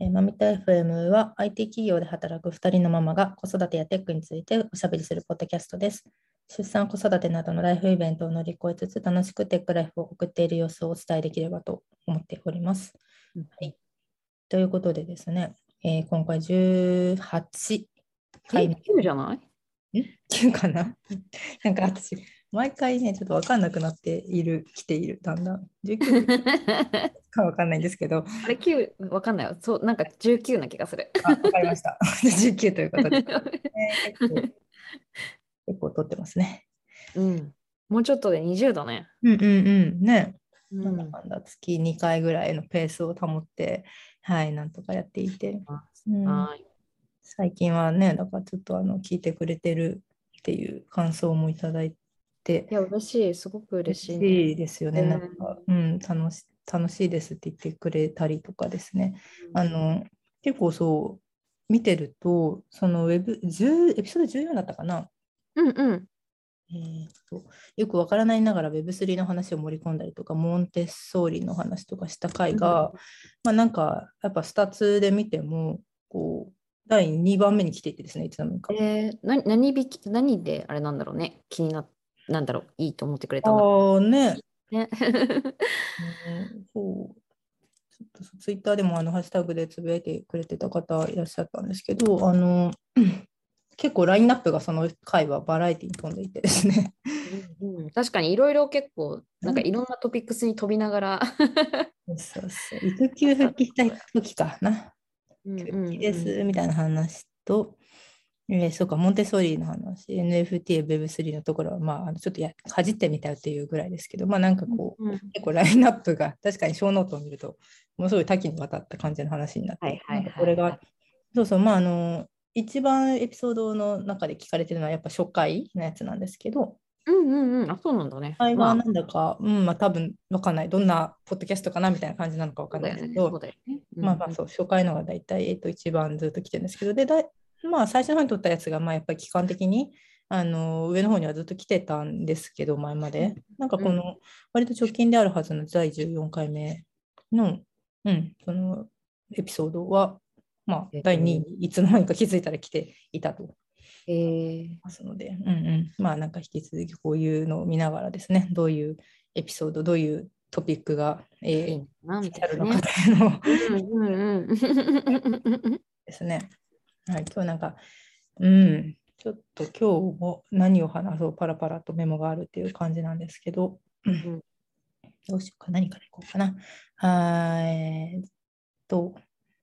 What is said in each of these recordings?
えーマミタ FM は IT 企業で働く2人のママが子育てやテックについておしゃべりするポッドキャストです。出産、子育てなどのライフイベントを乗り越えつつ楽しくテックライフを送っている様子をお伝えできればと思っております。はい、ということでですね、えー今回18回え、目9じゃない？9かな？なんか私、毎回ね、ちょっと分かんなくなっている、来ている、だんだん。19 か分かんないんですけど、あれ9わかんないよ。そう、なんか19な気がする。あ、分かりました。19ということで、ね、結構、結構取ってますね。うん。もうちょっとで20だね。うんうんうん。ね、うなんだかんだ月2回ぐらいのペースを保って、はい、なんとかやっていて、うんはい。最近はね、だからちょっとあの聞いてくれてるっていう感想もいただいてい、や、嬉しい。すごく嬉しい、ね。嬉しいですよね。うんなんか、うん、楽し楽しいですって言ってくれたりとかですね。あの、結構そう、見てると、そのウェブ、10エピソード14だったかな？うんうん。えーとよくわからないながら Web3 の話を盛り込んだりとか、モンテッソーリの話とかした回が、まあなんか、やっぱスタッツで見ても、こう、第2番目に来ていてですね、いつの間にか。えー、な何引き何であれなんだろうね？気にな、なんだろう。いいと思ってくれたああね、うね。う んそう。ちょっとツイッターでもあのハッシュタグでつぶやいてくれてた方いらっしゃったんですけど、あの 結構ラインナップがその回はバラエティに富んでいてですね。うんうん確かにいろいろ結構、なんかいろんなトピックスに飛びながら。そうそう育休復帰したい時かな。うん復帰ですみたいな話と、えーそうか、モンテッソーリの話、NFT、Web3 のところは、まあ、ちょっとやかじってみたよっていうぐらいですけど、まあなんかこう、うんうん結構ラインナップが確かにショーノートを見ると、ものすごい多岐にわたった感じの話になって、はいはいはいこれが、そうそう、まああの、一番エピソードの中で聞かれてるのはやっぱ初回のやつなんですけど、うんうんうん。あ、そうなんだね。まあ初回はなんだか、うん、まあ多分わかんない、どんなポッドキャストかなみたいな感じなのかわかんないですけど、そうだよね。まあまあそう、初回のが大体、えっと、一番ずっと来てるんですけど、で、だいまあ最初の方に撮ったやつが、まあやっぱり期間的に、あの、上の方にはずっと来てたんですけど、前まで。なんかこの、割と直近であるはずの第14回目の、うん、そのエピソードは、まあえっと第2位にいつの間にか気づいたら来ていたと。えー、ますので、うんうん、まあなんか引き続きこういうのを見ながらですね、どういうエピソード、どういうトピックが、えー、あるのか。というのをうんうんうん。ですね。はい、今日なんか、うん、ちょっと今日も何を話そうパラパラとメモがあるっていう感じなんですけど、うんんどうしようか、何からいこうかな。あーえーっと、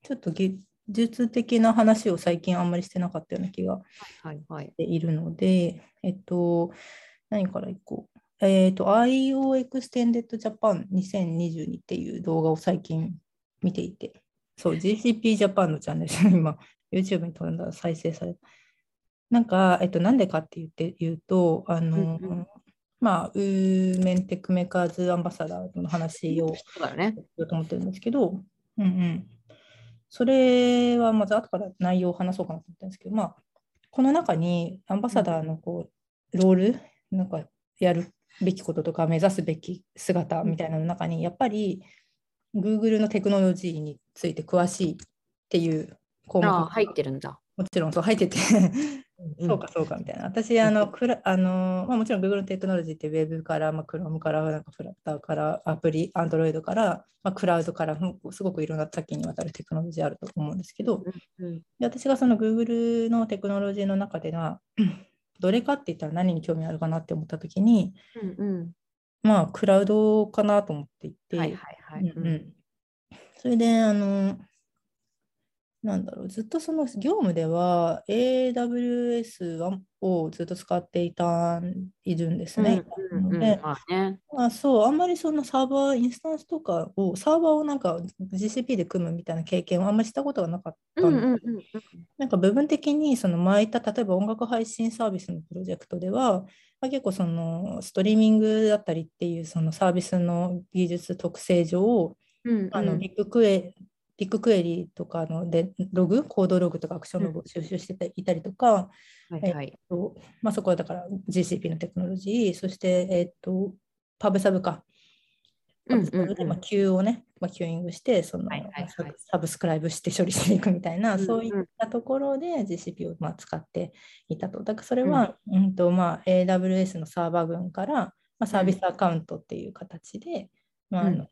ちょっと技術的な話を最近あんまりしてなかったような気がはいはい。しているので、えっと、何からいこう。えっと、IO Extended Japan 2022っていう動画を最近見ていて、そう、GCP Japan のチャンネルで今、YouTube に飛んだら再生された。なんか、えっと、なんでかって言って言うと、あの、うんうんまあ、ウーメンテックメーカーズアンバサダーの話を。しようと思ってるんですけど、うんうん。それはまず後から内容を話そうかなと思ったんですけど、まあ、この中にアンバサダーのこうロール、なんかやるべきこととか目指すべき姿みたいなの中に、やっぱり Google のテクノロジーについて詳しいっていう項目入ってるんだ。もちろんそう入ってて、そうかそうかみたいな。私、あの、クラあのまあ、もちろん Google のテクノロジーって Web から、まあ、Chrome から、なんかフラッターから、アプリ、Android から、まあ、クラウドから、うんすごくいろんな多岐にわたるテクノロジーあると思うんですけど、うんで私がその Google のテクノロジーの中では、どれかって言ったら何に興味あるかなって思ったときに、うんうん。まあ、クラウドかなと思っていて、はいはいはい。それで、あの、なんだろう、ずっとその業務では AWS はをずっと使っていたいるんですね。うんうんうんでまあね。まあ、そう、あんまりそのサーバー、インスタンスとかを、サーバーをなんか GCP で組むみたいな経験はあんまりしたことがなかったうんんでうんうんなんか部分的にその前言った例えば音楽配信サービスのプロジェクトでは、まあ、結構そのストリーミングだったりっていうそのサービスの技術特性上、うんあのビッグクエ BigQuery とかのでログ、行動ログとかアクションログを収集していたりとか、はいはい。とまあ、そこはだから GCP のテクノロジー、そして、えっと、 Pub/Sub か。うんうんそれでまあ queue をね、まあ、キューイングしてそのはいはいはいサブスクライブして処理していくみたいな、うんうんそういったところで GCP をまあ使っていたと。だからそれは、うんとまあ、AWS のサーバー群から、まあ、サービスアカウントっていう形で、まああの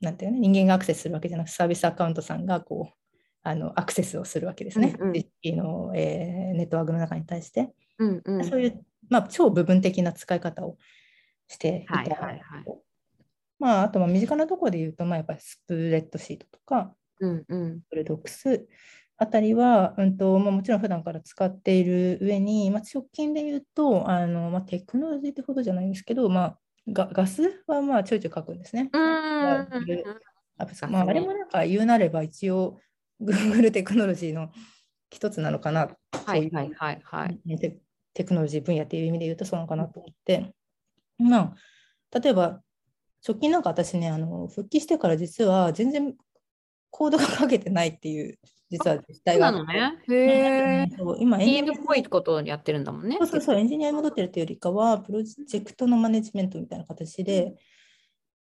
なんていうの人間がアクセスするわけじゃなくサービスアカウントさんがこうあのアクセスをするわけですね、うんうん。の、えーネットワークの中に対して。うんうん。そういう、まあ、超部分的な使い方をしていた。はいはいはい。まあ、あと、まあ身近なところで言うと、まあ、やっぱりスプレッドシートとか、うんうん。ブルドックスあたりは、うんとまあ、もちろん普段から使っている上に、まあ、直近で言うと、あのまあ、テクノロジーってほどじゃないんですけど、まあ、ガガスはまあちょいちょい書くんですね。うんまああれもなんか言うなれば一応 Google テクノロジーの一つなのかな。はいはいはいはい。テクノロジー分野っていう意味で言うとそうなのかなと思って、まあ、例えば直近なんか私ねあの復帰してから実は全然コードが書けてないっていう実は実そう態があってなのね。へ今エンジニ PM っぽいことをやってるんだもんね。アそうそうそうエンジニアに戻ってるというよりかはプロジェクトのマネジメントみたいな形で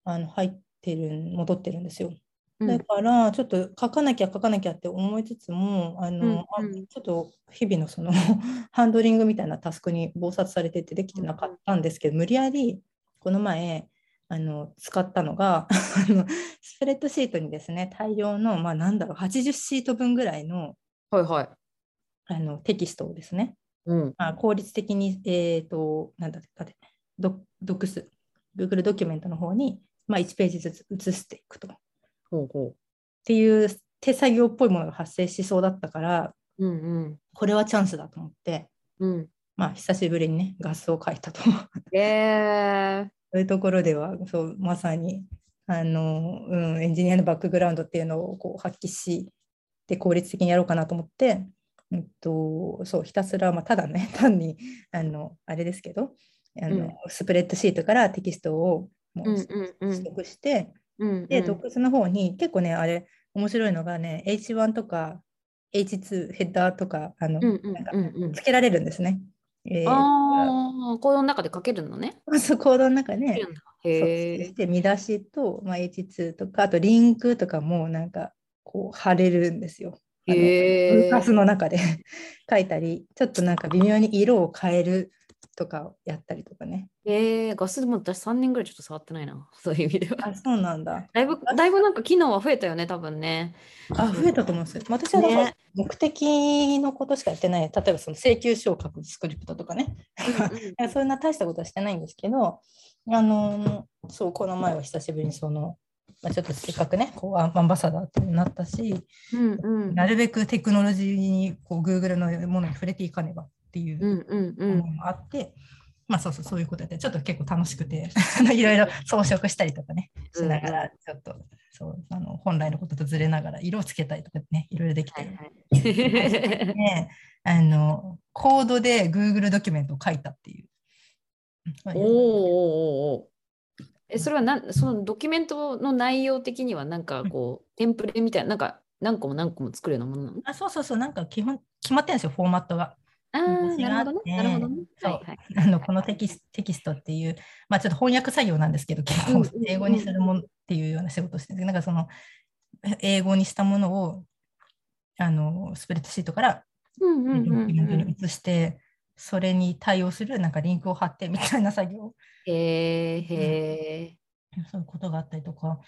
あの入ってる戻ってるんですよ。うんだから、ちょっと書かなきゃ書かなきゃって思いつつも、あの、うんあうんちょっと日々のその ハンドリングみたいなタスクに忙殺されててできてなかったんですけど、無理やりこの前、あの使ったのが スプレッドシートにですね、大量の、まあなんだろう、80シート分ぐらいのはいはい。あのテキストをですね、うん。まあ、効率的に、えっ、と、なんだっけ、ドドクス、Google ドキュメントの方に、まあ、1ページずつ移していくと。ほうほっていう手作業っぽいものが発生しそうだったから、う。うんうん。これはチャンスだと思って、うん。まあ、久しぶりにね、ガスを書いたと。へえ。そういうところでは、そうまさにあの、うん、エンジニアのバックグラウンドっていうのをこう発揮して効率的にやろうかなと思って、うんと、そうひたすら、まあ、ただね、単にあのあれですけどあの、うんスプレッドシートからテキストをもううんうんうん取得して、うん。で、ドックスの方に結構ね、あれ、面白いのがね、H1 とか H2 ヘッダーとか、あの、うんうんなんかうんうんつけられるんですね。えーああ、コードの中で書けるのね。そうコードの中で、書けるんだへそえし。て見出しと、まあ、H2 とか、あとリンクとかもなんかこう貼れるんですよ。へえ。パスの中で 書いたり、ちょっとなんか微妙に色を変えるとかをやったりとかね。えー、ガスも私3年ぐらいちょっと触ってないな。そういう意味では。あ、そうなんだ。だいぶ、だいぶなんか機能は増えたよね、多分ね。あ、増えたと思うんですよ。私はだからね目的のことしかやってない。例えばその請求書を書くスクリプトとかね。いやそんな大したことはしてないんですけど、あのそう、この前は久しぶりにその、まあ、ちょっとせっかくね、こうアンバサダーとなったし、うんうんなるべくテクノロジーにこう Google のものに触れていかねばっていううんうんうん。思いもあって、まあそうそうそういうことでちょっと結構楽しくていろいろ装飾したりとかねしながらちょっとそうあの本来のこととずれながら色をつけたりとかねいろいろできて、はいはい。ねあのコードで Google ドキュメントを書いたっていう。おーおーおえ、それはなんそのドキュメントの内容的にはなんかこう、テンプレみたいな、なんか何個も何個も作るようなものなの？あそうそうそうなんか基本決まってるんですよフォーマットが。あっこのテキステキストっていう、まあ、ちょっと翻訳作業なんですけど、結構うんうん。うん英語にするものっていうような仕事をしてて、なんかその英語にしたものをあのスプレッドシートからうんうんドうん。キュメントにうん。移して、それに対応するなんかリンクを貼ってみたいな作業、へえ。そういうことがあったりとか、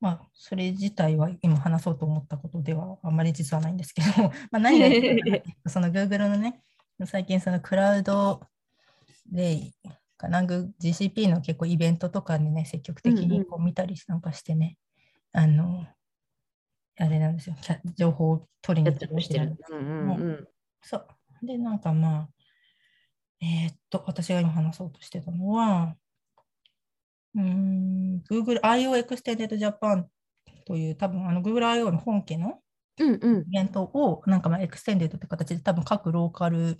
まあ、それ自体は今話そうと思ったことではあんまり実はないんですけど、まあ何が言いたいかその Google のね、最近そのクラウドで、かな、グ GCP の結構イベントとかにね、積極的うんうんにこう見たりなんかしてね、あの、あれなんですよ、情報を取りに行っててしてる。うんうんうん。そう。で、なんかまあ、えーっと、私が今話そうとしてたのは、うーん、Google I.O. Extended Japan という、多分あの Google I.O. の本家のうんうん。イベントを、なんかまあ、 Extended って形で、多分各ローカル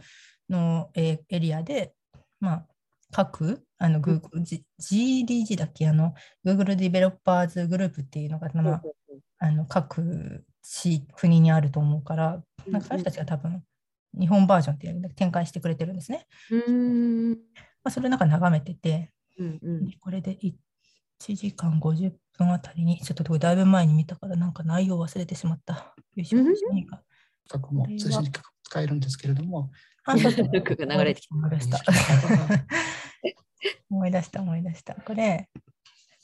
の、えーエリアで、まあ、各あの Google、G- GDG だっけ？あの、Google Developers グループっていうのが、まあ、あの各地国にあると思うから、なんかその人たちが多分日本バージョンっていう展開してくれてるんですね。うんうん。まあ、それなんか眺めてて、うんうん。これでい1時間50分あたりに、ちょっとこれだいぶ前に見たから、なんか内容忘れてしまった。よいしょうん？うん何か価格も通信価格も使えるんですけれども、あそうそうルクが流れてきた。思い出した。思い出した、思い出した。これ、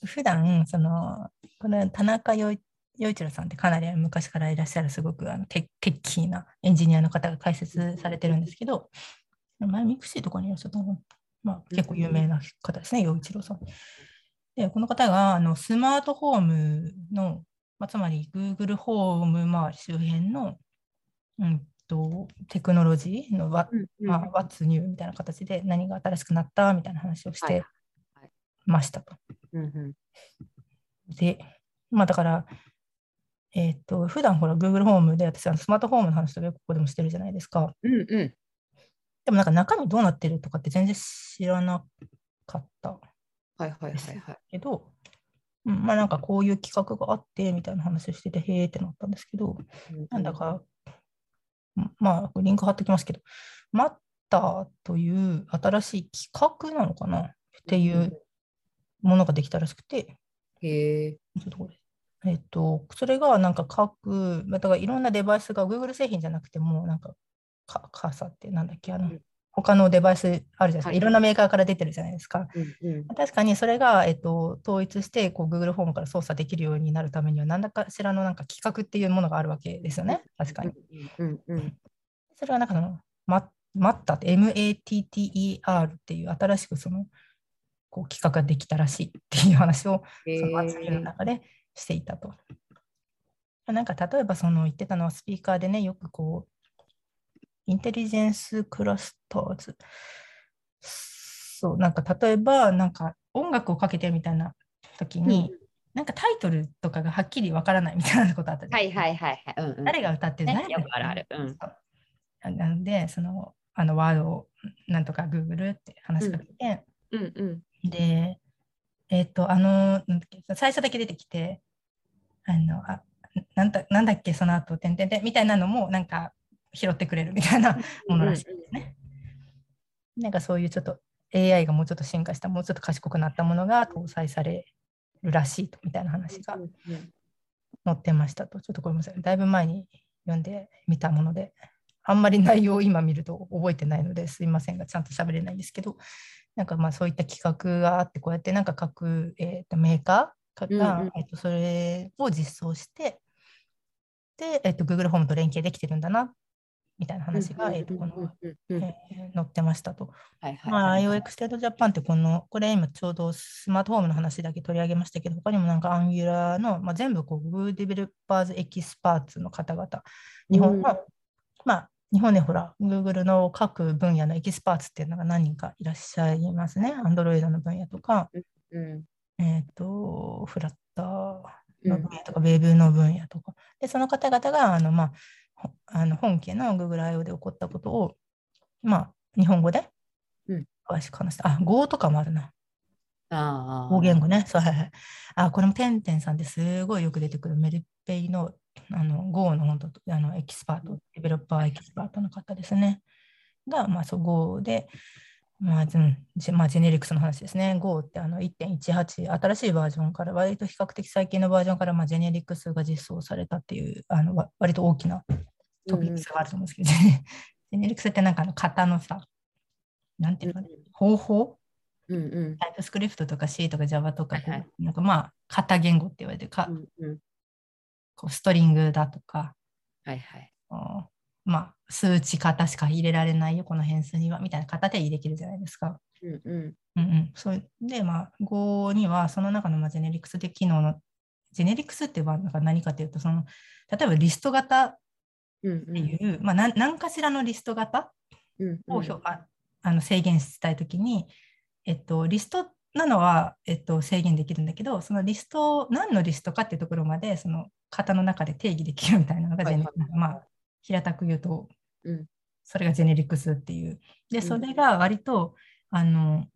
普段その、これ、田中陽陽一郎さんってかなり昔からいらっしゃる、すごくあのテテッキーなエンジニアの方が解説されてるんですけど、前、ミクシーとかにいらっしゃったのまあ、結構有名な方ですね、陽一郎さん。で、この方があのスマートフォームの、まあ、つまり Google ホーム周り周辺の、うんと、テクノロジーのわまあ、What's new みたいな形で何が新しくなったみたいな話をしはい。てましたと。うんうん。で、まあだから、えっ、と、普段ほら Google ホームで私あのスマートフォームの話とかここでもしてるじゃないですか。うんうん。でもなんか中身どうなってるとかって全然知らなかったはいはいはいはい。けど、うん、まあなんかこういう企画があってみたいな話をしてて、へーってなったんですけど、なんだか、うんまあリンク貼っておきますけど、マッターという新しい企画なのかなっていうものができたらしくて、へえ。ちょっとこれ。えっと、それがなんか各、まあだからいろんなデバイスが Google 製品じゃなくても、なんか、かカーサってなんだっけ、あのうん、他のデバイスあるじゃないですか。はいいろんなメーカーから出てるじゃないですか。うんうん確かにそれが、えっと、統一してこう Google フォームから操作できるようになるためには、何らかしらのなんか企画っていうものがあるわけですよね。確かに。うんうんそれはなんかその、ママッタって MATTER っていう新しくその、こう企画ができたらしいっていう話をへその祭りのえ。中でしていたと。なんか例えばその言ってたのはスピーカーでね、よくこう、インテリジェンスクラスターズ。そう、なんか例えば、なんか音楽をかけてみたいな時に、なんかタイトルとかがはっきりわからないみたいなことあったじはいはいはいはい。うんうん。誰が歌ってるね誰があるある。うん。なので、その、あのワードをなんとか Google って話しかけて、うんうん。で、えっ、と、あの、最初だけ出てきて、あの、あなんだなんだっけ、その後、てんてんてんみたいなのも、なんか拾ってくれるみたいなものらしいですね。なんかそういうちょっと AI がもうちょっと進化した、もうちょっと賢くなったものが搭載されるらしいとみたいな話が載ってましたと。ちょっとごめんなさい。だいぶ前に読んでみたもので、あんまり内容を今見ると覚えてないのですいませんが、ちゃんと喋れないんですけど、なんかまあそういった企画があって、こうやってなんか各、えーとメーカーが、えーとそれを実装して、で、えーと Google ホームと連携できてるんだな、みたいな話が、えーとこの、うんうんうん。えー載ってましたと。はいはい。まあ、はい IOX テードジャパンってこの、これ今ちょうどスマートホームの話だけ取り上げましたけど、他にもなんか Angular の、まあ、全部こう Google デベロッパーズエキスパーツの方々、日本の、うん。まあ、日本でほら、Google の各分野のエキスパーツっていうのが何人かいらっしゃいますね。Android の分野とか、うんえっ、と、フラッターうん。の分野とか、ウェブの分野とか。で、その方々が、あの、まあ、ほあの本家の Google I.O. で起こったことを、まあ、日本語でうん詳しく話して、あ、Go とかもあるな。ああ。方言語ね。そうはいはい。あ、これもてんてんさんですごいよく出てくるメルペイのあの Go の本当あのエキスパート、 Developer Expert の方ですね。が、まあ、そう Go で、まあ、うんジェまあ、 generics の話ですね。Go ってあの1.18、新しいバージョンから、割と比較的最近のバージョンから、まあ、 generics が実装されたっていう、あのわ割と大きなトピックスがあると思うんですけど、generics ってなんかあの型のさ、なんていうのかな、方法？うんうん。 TypeScript とか C とか Java とかはいはい。なんかまあ、型言語って言われてるか、うんうん。こうストリングだとか、はいはい。まあ、数値型しか入れられないよ、この変数には、みたいな型でできるじゃないですか。うんうん。うんうん、それで、まあ、Go には、その中のまあジェネリクスで機能の、ジェネリクスってはなんか何かというと、その例えばリスト型っうんうん。ていう、まあ、何何かしらのリスト型うんを表、ああの制限したいときに、えっと、リストなのは、えっと、制限できるんだけど、そのリスト、何のリストかっていうところまで、その型の中で定義できるみたいなのが、はいはいジェネまあ、平たく言うと、うん。それがジェネリクスっていう。で、ん。それが割と、あの、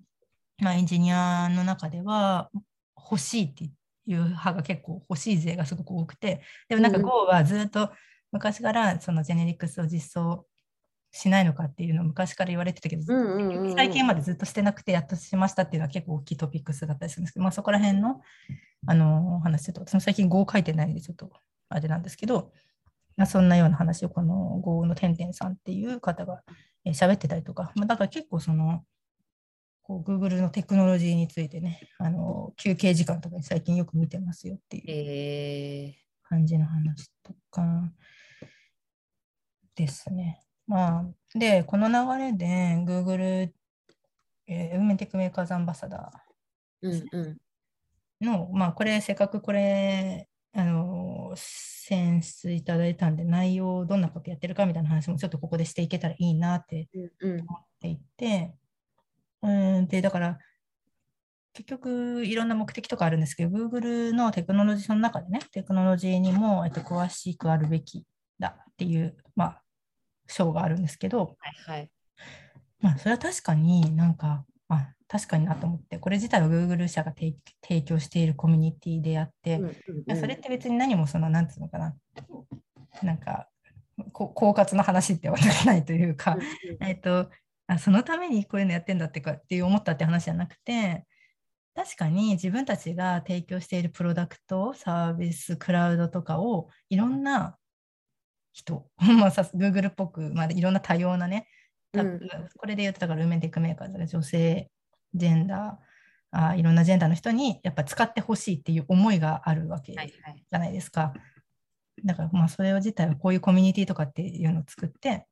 まあ、エンジニアの中では欲しいっていう派が結構欲しい勢がすごく多くて、でもなんかうん。Go はずっと昔からそのジェネリクスを実装しないのかっていうのを昔から言われてたけど、最近までずっとしてなくてやっとしましたっていうのは結構大きいトピックスだったりするんですけど、まあ、そこら辺のあの話ちょっと最近語を書いてないのでちょっとあれなんですけど、まあ、そんなような話をこの語のてんてんさんっていう方がえー喋ってたりとか、まあ、だから結構そのこう Google のテクノロジーについてねあの休憩時間とかに最近よく見てますよっていうえ感じの話とかですね。まあ、で、この流れで Google、えー、ウーメンテックメーカーズアンバサダー、うんうん。ーの、まあ、これ、せっかくこれ、あの、選出いただいたんで、内容、どんなことやってるかみたいな話もちょっとここでしていけたらいいなってうんうん。思っていて、うん、で、だから、結局、いろんな目的とかあるんですけど、Google のテクノロジーの中でね、テクノロジーにも、えっと、詳しくあるべきだっていう、まあ、章があるんですけど、はいはい。まあ、それは確かになんか、あ、確かになと思って、これ自体は Google 社が提提供しているコミュニティであって、うんうんそれって別に何もその、なんつうのかな、なんか、こ狡猾な話ってわけじゃないというか、えっと、あそのためにこういうのやってんだってかっていう思ったって話じゃなくて、確かに自分たちが提供しているプロダクト、サービス、クラウドとかをいろんな人、まあ、さ Google っぽく、まあ、いろんな多様なね、たうんこれで言うと、だから Women Techmakers が女性、ジェンダーあ、いろんなジェンダーの人にやっぱ使ってほしいっていう思いがあるわけじはいはい。ゃないですか。だからまあそれを自体はこういうコミュニティとかっていうのを作って、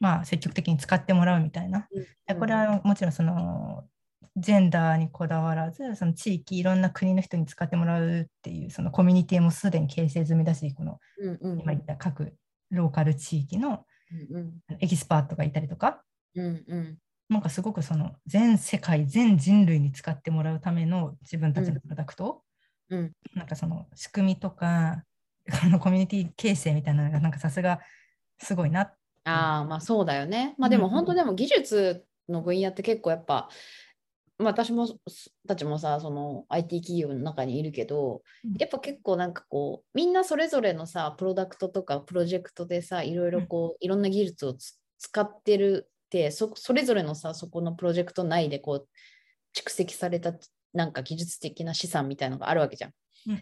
まあ積極的に使ってもらうみたいな。でこれはもちろんそのジェンダーにこだわらず、その地域、いろんな国の人に使ってもらうっていうそのコミュニティもすでに形成済みだし、このうんうん今言った各ローカル地域のうんエキスパートがいたりとか、うんうん。なんかすごくその全世界、全人類に使ってもらうための自分たちのプロダクト、うん。なんかその仕組みとか、このコミュニティ形成みたいなのがなんかさすがすごいな。ああ、まあそうだよね。まあでうんうんも本当でも技術の分野って結構やっぱ、まあ私もたちもさ、その IT 企業の中にいるけどうん、やっぱ結構なんかこう、みんなそれぞれのさ、プロダクトとかプロジェクトでさ、いろいろこう、いろんな技術をつ使ってるって、そそれぞれのさ、そこのプロジェクト内でこう、蓄積されたなんか技術的な資産みたいのがあるわけじゃん。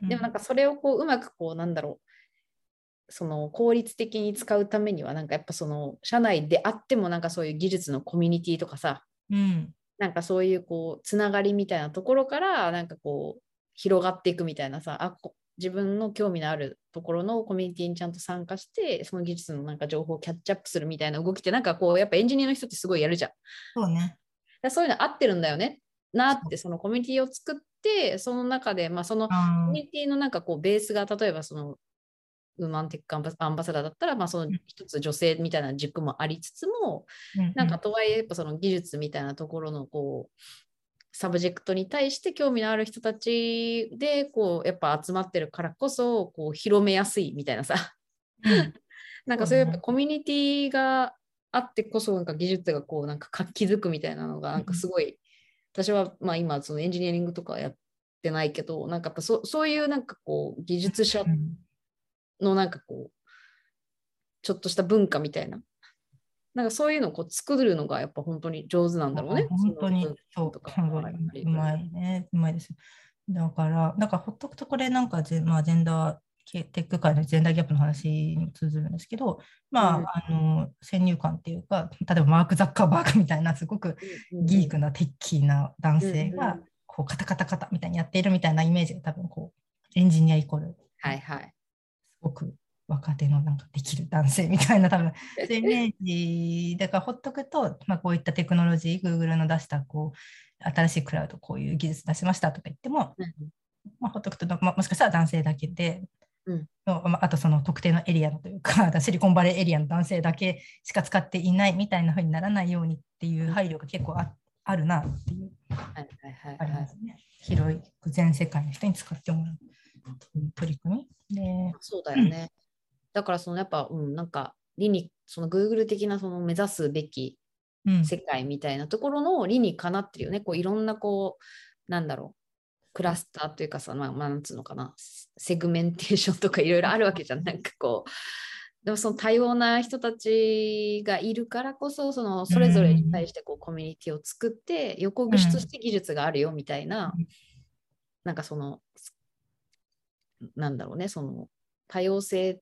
でもなんかそれをこううまくこうなんだろうその効率的に使うためにはなんかやっぱその社内であってもなんかそういう技術のコミュニティとかさうん、なんかそういうこうつながりみたいなところからなんかこう広がっていくみたいなさあこ自分の興味のあるところのコミュニティにちゃんと参加してその技術のなんか情報をキャッチアップするみたいな動きってなんかこうやっぱエンジニアの人ってすごいやるじゃん。そうね。だそういうの合ってるんだよねなってそのコミュニティを作ってその中でまあそのコあミュニティのなんかこうベースが例えばその Woman Tech アンバアンバサダーだったらまあその一つ女性みたいな軸もありつつもーなんかとはいえやっぱその技術みたいなところのこうサブジェクトに対して興味のある人たちでこうやっぱ集まってるからこそこう広めやすいみたいなさ。うん。う んなんかそういうコミュニティがあってこそなんか技術がこうなんか活気づくみたいなのがなんかすごい、私はまあ今そのエンジニアリングとかやってないけどなんかやっぱそそういうなんかこう技術者うんのなんかこうちょっとした文化みたいななんかそういうのをこう作るのがやっぱ本当に上手なんだろうね。本当にそうとかいうまいね。うまいです。だから、なんかほっとくとこれなんかジェ,、まあ、ジェンダー系テック界のジェンダーギャップの話に通ずるんですけど、まあ、うんあの先入観っていうか、例えばマーク・ザッカーバーグみたいなすごくギークなテッキーな男性がんこうカタカタカタみたいにやっているみたいなイメージが多分こうエンジニアイコールはいはい。すごく若手のなんかできる男性みたいな多分そういうイメージ。だからほっとくと、まあ、こういったテクノロジー Google の出したこう新しいクラウドこういう技術出しましたとか言っても、うん。まあ、ほっとくと、まあ、もしかしたら男性だけで、うん。のまあ、あとその特定のエリアのというか シリコンバレーエリアの男性だけしか使っていないみたいな風にならないようにっていう配慮が結構ああるなっていう。はいはいあはいはい。りますね。広い全世界の人に使ってもらう取り組み？でそうだよね。だからそのやっぱ、うん、なんか理にその Google 的なその目指すべきうん世界みたいなところの理にかなってるよね。こういろんなこうなんだろうクラスターというかさ、まあ、まあなんつうのかなセグメンテーションとかいろいろあるわけじゃん。なんかこうでもその多様な人たちがいるからこそそのそれぞれに対してこうコミュニティを作って横串として技術があるよみたいな、うんなんかそのなんだろうねその多様性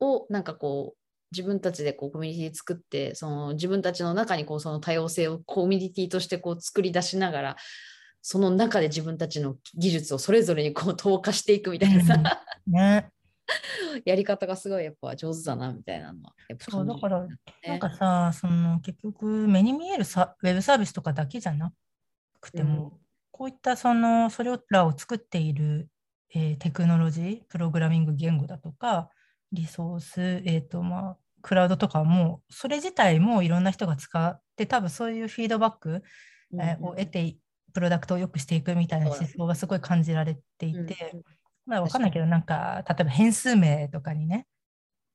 をなんかこう自分たちでこうコミュニティ作ってその自分たちの中にこうその多様性をコミュニティとしてこう作り出しながらその中で自分たちの技術をそれぞれにこう投下していくみたいなさ、ね。やり方がすごいやっぱ上手だなみたいなのはやっぱそうだから、ねなんかさ、その結局目に見えるさウェブサービスとかだけじゃなくても、こういったそのそれらを作っている、えーテクノロジー、プログラミング言語だとか、リソース、えーとまあ、クラウドとかも、それ自体もいろんな人が使って、多分そういうフィードバック、えーを得て、プロダクトを良くしていくみたいな思想がすごい感じられていて、まあ、わかんないけど、なんか、例えば変数名とかにね、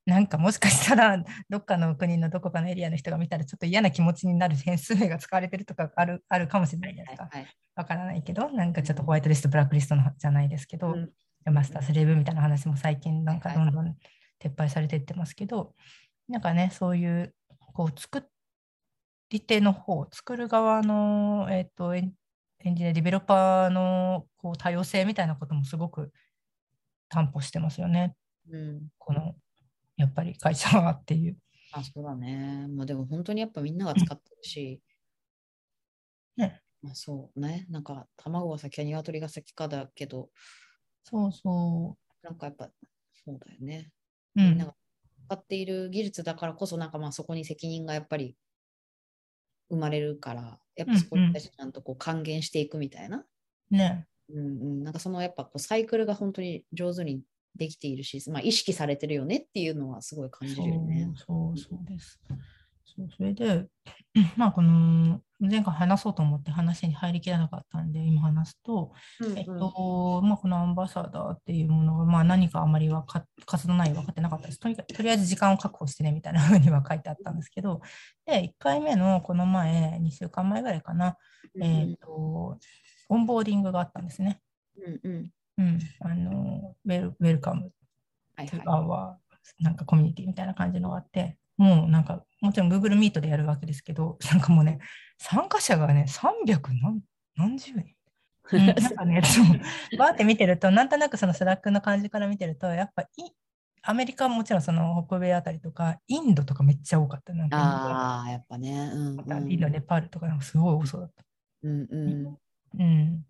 なんかもしかしたら、どっかの国のどこかのエリアの人が見たら、ちょっと嫌な気持ちになる変数名が使われてるとかあるあるかもしれないじゃないですか。はいはいわからないけど、なんかちょっとホワイトリスト、ブラックリストのじゃないですけど、うんマスタースレーブみたいな話も最近なんかどんどん撤廃されていってますけど、なんかね、そういう、こう、作り手の方、作る側の、えっ、と、エンエンジニア、ディベロッパーのこう多様性みたいなこともすごく担保してますよね。うんこの、やっぱり会社はっていう。あ、そうだね。まあでも本当にやっぱみんなが使ってるし、ねまあそうね。なんか卵が先か鶏が先かだけど、そうそなんかやっぱそうだよね。う。うんみんなが使っている技術だからこそなんかまあそこに責任がやっぱり生まれるから、やっぱそこに対してちゃんとこう還元していくみたいな。ね。うんうん、なんかそのやっぱこうサイクルが本当に上手にできているし、まあ、意識されてるよねっていうのはすごい感じるよね。そうそうです。そうそれで、まあ、この前回話そうと思って話に入りきらなかったんで、今話すと、うんえっとまあ、このアンバサダーっていうものが、まあ、何かあまりわか活動内容分かってなかったですとにかく。とりあえず時間を確保してねみたいな風には書いてあったんですけど、で、1回目のこの前、2週間前ぐらいかな、うんえっと、オンボーディングがあったんですね。うんうんうん、あのウェルウェルカムはい to はなんかコミュニティみたいな感じのがあって、もうなんか、もちろん Google Meet でやるわけですけど、なんかもうね、参加者がね、300何何十人。うん、なんかね、そうバーって見てると、なんとなくその Slack の感じから見てると、やっぱいアメリカはもちろんその北米あたりとか、インドとかめっちゃ多かった。なんかああ、やっぱね。うんインドうんインド、ネパールとかなんかすごい多そうだった。うんうんうん。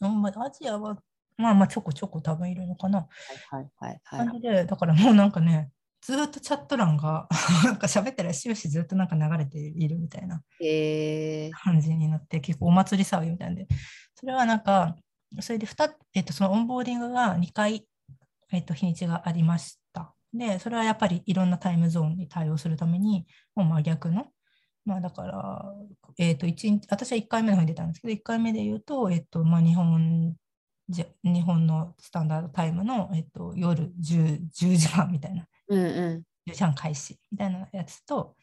アジアは、まあまあちょこちょこ多分いるのかな。はいはいはい感じで、だからもうなんかね、ずーっとチャット欄が なんか喋ったら終始ずっとなんか流れているみたいなえー、感じになって、結構お祭り騒ぎみたいなんで、それはなんか、それで2、えっと、そのオンボーディングが2回、えっと、日にちがありました。で、それはやっぱりいろんなタイムゾーンに対応するために、もう真逆の、まあだから、えっと、一日、私は1回目の方に出たんですけど、1回目で言うと、えっと、まあ日本日本のスタンダードタイムの、えっと、夜 10, 10時間みたいな。うんうん。10時半開始みたいなやつと、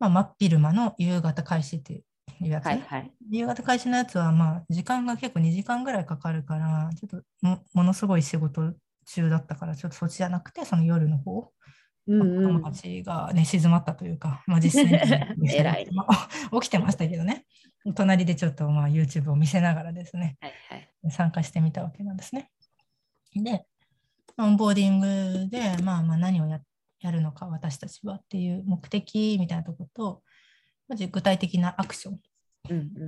まあ、真っ昼間の夕方開始っていうやつ、はいはい。夕方開始のやつは、まあ、時間が結構2時間ぐらいかかるから、ちょっともものすごい仕事中だったから、ちょっとそっちじゃなくて、その夜の方、子供ん。たちが、ね、静まったというか、まあ、実際に 偉い まあ起きてましたけどね、隣でちょっとまあ YouTube を見せながらですね、はいはい。参加してみたわけなんですね。で、オンボーディングで、まあ、まあ何をややるのか、私たちはっていう目的みたいなところと、まず具体的なアクション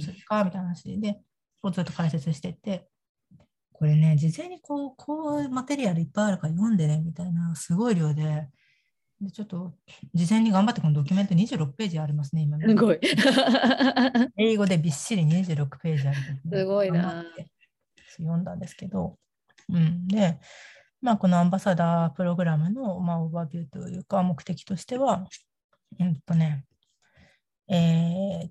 するかみたいな話で、こうずっと解説してて、これね、事前にこうこういうマテリアルいっぱいあるから読んでねみたいな、すごい量で、でちょっと事前に頑張ってこのドキュメント26ページありますね、今ね。すごい。英語でびっしり26ページあるね、すごいな。読んだんですけど、うん、で、まあ、このアンバサダープログラムの、まあ、オーバービューというか目的としては、うんとね、えー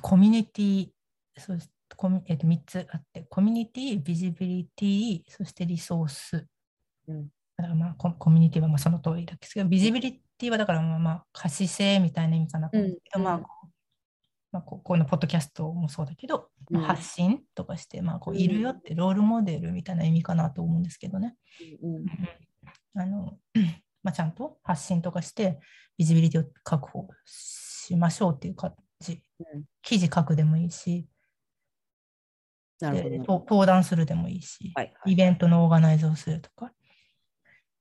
コミュニティ、そしてコミえーと3つあって、コミュニティ、ビジビリティ、そしてリソース。うんだからまあココミュニティはまあその通りだけど、ビジビリティはだからまあまあ可視性みたいな意味かなと思ううんまあまあ、こうこのポッドキャストもそうだけど、発信とかして、まあ、こううんいるよってロールモデルみたいな意味かなと思うんですけどね。うんあの まあ、ちゃんと発信とかして、ビジビリティを確保しましょうっていう感じ。うん。記事書くでもいいし、なるほど。登壇するでもいいし、はいはい。イベントのオーガナイズをするとか、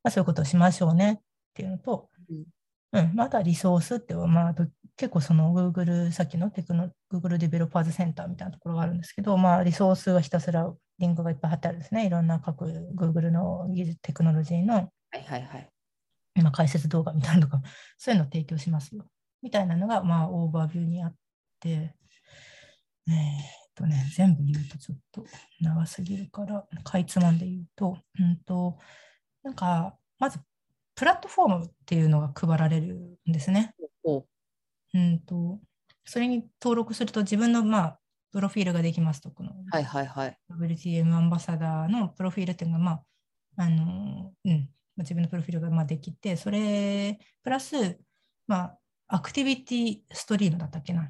まあ、そういうことをしましょうねっていうのと、うんうん、またリソースっては、まあ、ど結構その Google、さっきのテクノ Google デベロッパーズセンターみたいなところがあるんですけど、まあ、リソースはひたすらリンクがいっぱい貼ってあるんですね。いろんな各 Google の技術、テクノロジーのはいはいはい。まあ、解説動画みたいなのとか、そういうのを提供しますよ。みたいなのが、まあ、オーバービューにあって、えーっとね、全部言うとちょっと長すぎるから、かいつまんで言うと、うんと、なんか、まず、プラットフォームっていうのが配られるんですね。おうんと、それに登録すると自分の、まあ、プロフィールができますと、このはいはいはい。WTM アンバサダーのプロフィールっていうのが、まあ、あの、うん、まあ自分のプロフィールがまあできて、それ、プラス、まあ、アクティビティストリームだったっけな。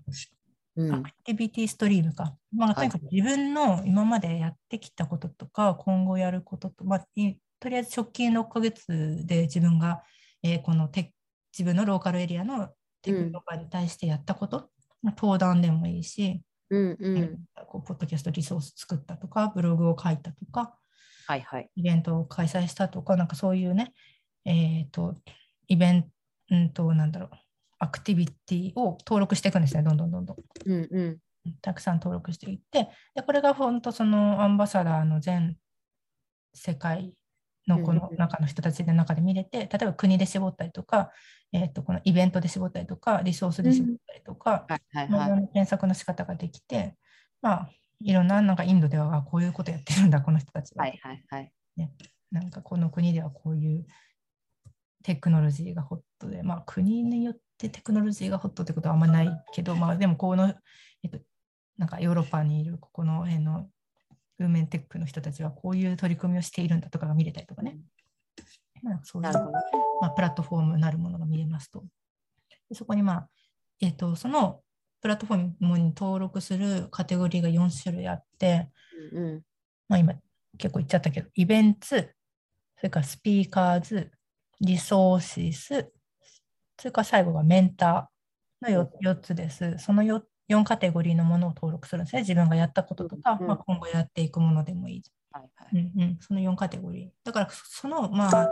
うんアク。ティビティストリームか。まあ、とにかく自分の今までやってきたこととか、今後やることと、まあ、いとりあえず直近6ヶ月で自分が、えーこのテ自分のローカルエリアのテクノロに対してやったこと、まあ登壇でもいいし、うんうん。こうポッドキャストリソース作ったとか、ブログを書いたとか、はいはい。イベントを開催したとか、なんかそういうね、えっ、と、イベント、うんと、なんだろう、アクティビティを登録していくんですね、どんどんどんどん。うんうん。たくさん登録していって、でこれが本当そのアンバサダーの全世界のこの中の人たちの中で見れて、例えば国で絞ったりとか、えっとこのイベントで絞ったりとか、リソースで絞ったりとか、はいろはい。んな検索の仕方ができて、まあ、いろんな、なんかインドではあこういうことやってるんだ、この人たちは。はいはいはい。なんかこの国ではこういうテクノロジーがホットで、まあ国によってテクノロジーがホットってことはあんまないけど、まあでもこの、えっと、なんかヨーロッパにいるここの辺のウーメンテックの人たちはこういう取り組みをしているんだとかが見れたりとかね。まあ、そういう。まあ、プラットフォームなるものが見れますと。でそこに、まあえっとそのプラットフォームに登録するカテゴリーが4種類あって、うんうん。まあ、今結構言っちゃったけど、イベント、それからスピーカーズ、リソーシス、それから最後がメンターの 4, つです。その 4, 4カテゴリーのものを登録するんですね。自分がやったこととか、うんまあ、今後やっていくものでもいい。はいはい。うんうん、その4カテゴリー。だから、その、まあ、だ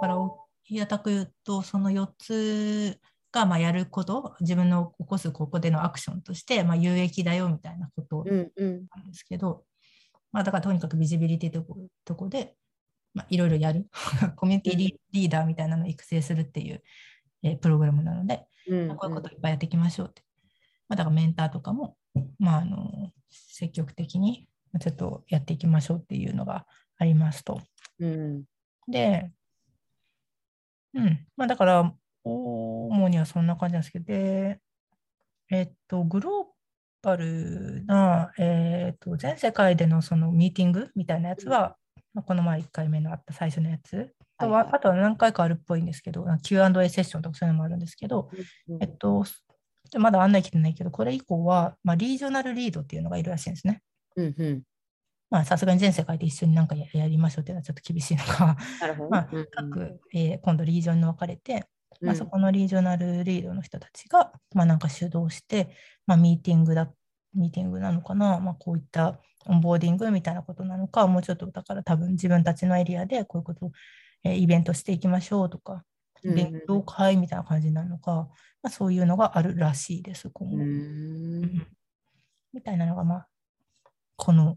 から、平たく言うと、その4つが、まあ、やること、自分の起こすここでのアクションとして、まあ、有益だよみたいなことうんうん。なんですけど、まあ、だからとにかくビジビリティとことこで、まあ、いろいろやる、コミュニティリリーダーみたいなのを育成するっていう、えープログラムなので、うんまあこういうこといっぱいやっていきましょうって。まあ、だからメンターとかも、まあ、あの積極的にちょっとやっていきましょうっていうのがありますと。うん。で、うん、まあだから、主にはそんな感じなんですけど、で、えっと、グローバルな、えっと、全世界でのそのミーティングみたいなやつは、まあ、この前1回目のあった最初のやつ、あとは何回かあるっぽいんですけど、Q&A セッションとかそういうのもあるんですけど、えっと、でまだ案内来てないけど、これ以降は、まあ、リージョナルリードっていうのがいるらしいんですね。うんうん。まあ、さすがに全世界で一緒になんかややりましょうっていうのはちょっと厳しいのか、なるほど。まあ各、えー今度リージョンに分かれて、まあ、うんそこのリージョナルリードの人たちが、まあ、なんか主導して、まあ、ミーティングだ、ミーティングなのかな、まあ、こういったオンボーディングみたいなことなのか、もうちょっとだから多分自分たちのエリアでこういうことを、えーイベントしていきましょうとか、勉強会みたいな感じになるのか、まあ、そういうのがあるらしいです、今後。うみたいなのが、まあ、この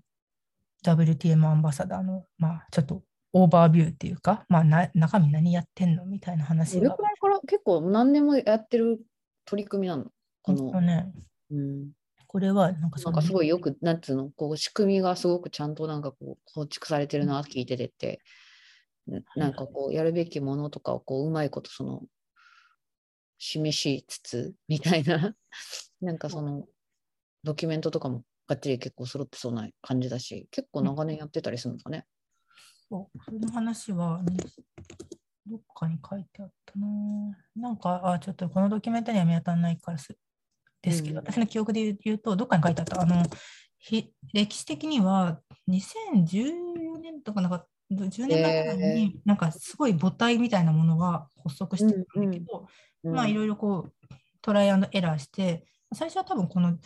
WTM アンバサダーの、まあ、ちょっとオーバービューっていうか、まあ、な中身何やってんのみたいな話が。どれく。らいから結構何年もやってる取り組みなの？この。とね、うん、これはなんかなんかすごいよく、なんつうの、こう仕組みがすごくちゃんとなんかこう構築されてるな聞いててって、んなんかこうやるべきものとかをこううまいことその示しつつ みたいな、なんかそのドキュメントとかもがっちり結構揃ってそうな感じだし、結構長年やってたりするのかね。そうその話は、ね、どっかに書いてあったな。なんか、あ、ちょっとこのドキュメントには見当たらないからすですけど、うん私の記憶で言うと、どっかに書いてあった。あのひ歴史的には2014年とかなんか10年前ぐらいに、なんかすごい母体みたいなものが発足してるんだけど、まあいろいろこうトライアンドエラーして、最初は多分この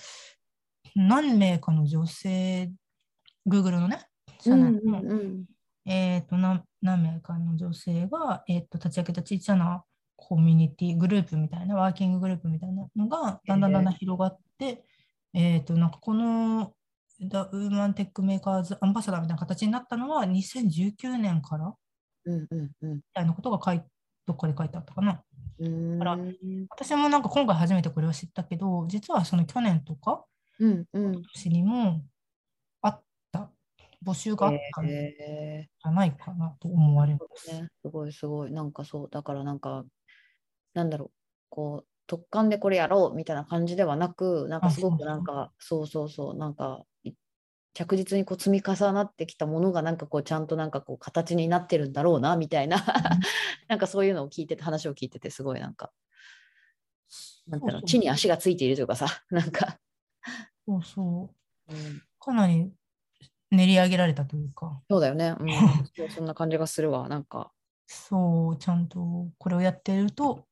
何名かの女性、Google のね、社内の、うんえー、と何何名かの女性が、えー、と立ち上げた小さなコミュニティグループみたいなワーキンググループみたいなのがだんだんだんだん広がって、えー、となんかこのダウーマンテックメーカーズアンバサダーみたいな形になったのは2019年からみうんうんうん。たいなことが書いどっかで書いてあったかな。うんから私もなんか今回初めてこれを知ったけど実はその去年とかうんうん。今年にもあった。募集があったんじへゃないかなと思われます。ーね、すごいすごい。なんかそうだからなんかなんだろう。こう突貫でこれやろうみたいな感じではなくなんかあすごくなんかそうそうそう。なんかい着実にこう積み重なってきたものがなんかこうちゃんとなんかこう形になってるんだろうなみたいな。なんかそういうのを聞いてて話を聞いててすごいなんかなんていうのそうそう地に足がついているというかさ なんか、そうそう。うん。かなり練り上げられたというか、そうだよね、うん、そうそんな感じがするわなんか。そう、ちゃんとこれをやってると、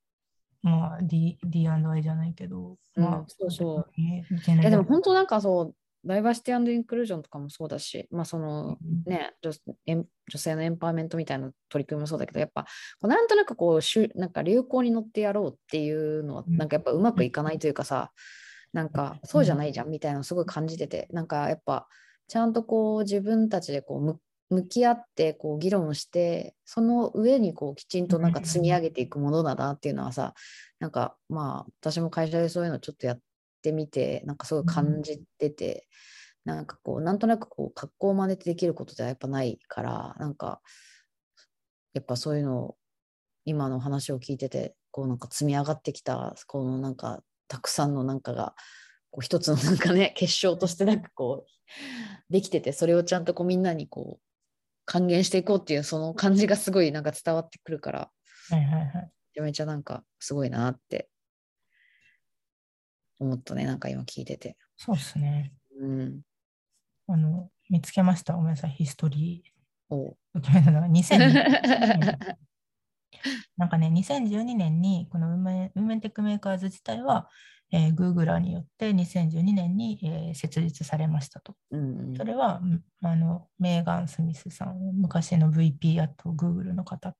まあ、D- D&I じゃないけど、まあうん、そう。そういけないえでも本当なんかそうダイバーシティインクルージョンとかもそうだし、まあそのね、女性のエンパワーメントみたいな取り組みもそうだけど、やっぱこうなんとなくこうしゅなんか流行に乗ってやろうっていうのは、うん。なんかやっぱうまくいかないというかさ、なんかそうじゃないじゃんみたいなのすごい感じてて、なんかやっぱちゃんとこう自分たちでこう向向き合ってこう議論して、その上にこうきちんとなんか積み上げていくものだなっていうのはさ、なんかまあ私も会社でそういうのちょっとやってみて、なんかすごい感じてて、なんかこう、なんとなくこう、格好を真似てできることではやっぱないから、なんか、やっぱそういうのを、今の話を聞いてて、こうなんか積み上がってきた、このなんか、たくさんのなんかが、こう一つのなんかね、結晶としてなんかこう、できてて、それをちゃんとこうみんなにこう、還元していこうっていう、その感じがすごいなんか伝わってくるから、はいはいはい。めちゃめちゃなんかすごいなって思ったね、なんか今聞いてて。そうですね。うん。あの、見つけました。ごめんなさい、 history document の2012年。なんかね、2012年にこの Women Women Techmakers 自体は、えー、Googler によって2012年に、えー設立されましたと。うんうんそれは、うんあのメーガン・スミスさん、昔の VP あと Google の方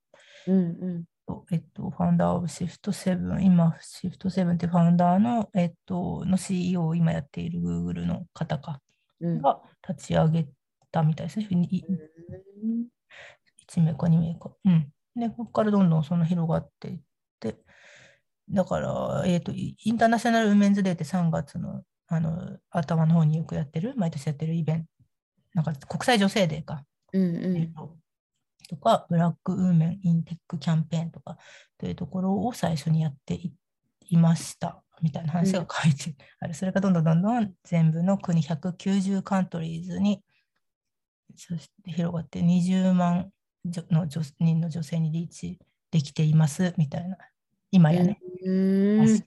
うんうんと、えっと、ファウンダーオブシフト7、今、シフト7ってファウンダーの、えっと、の CEO を今やっている Google の方かうんが立ち上げたみたいですね。い1名か2名か。うん。で、ここからどんどんその広がっていって、だから、えっ、と、イインターナショナルウーメンズデーって3月のあの頭の方によくやってる、毎年やってるイベント、なんか国際女性デーか。うんえっととか、ブラックウーメンインテックキャンペーンとかというところを最初にやっていいましたみたいな話が書いてある。それがどんどんどんどん全部の国190カントリーズにそして広がって20万女の女人の女性にリーチできていますみたいな。今やね、うんす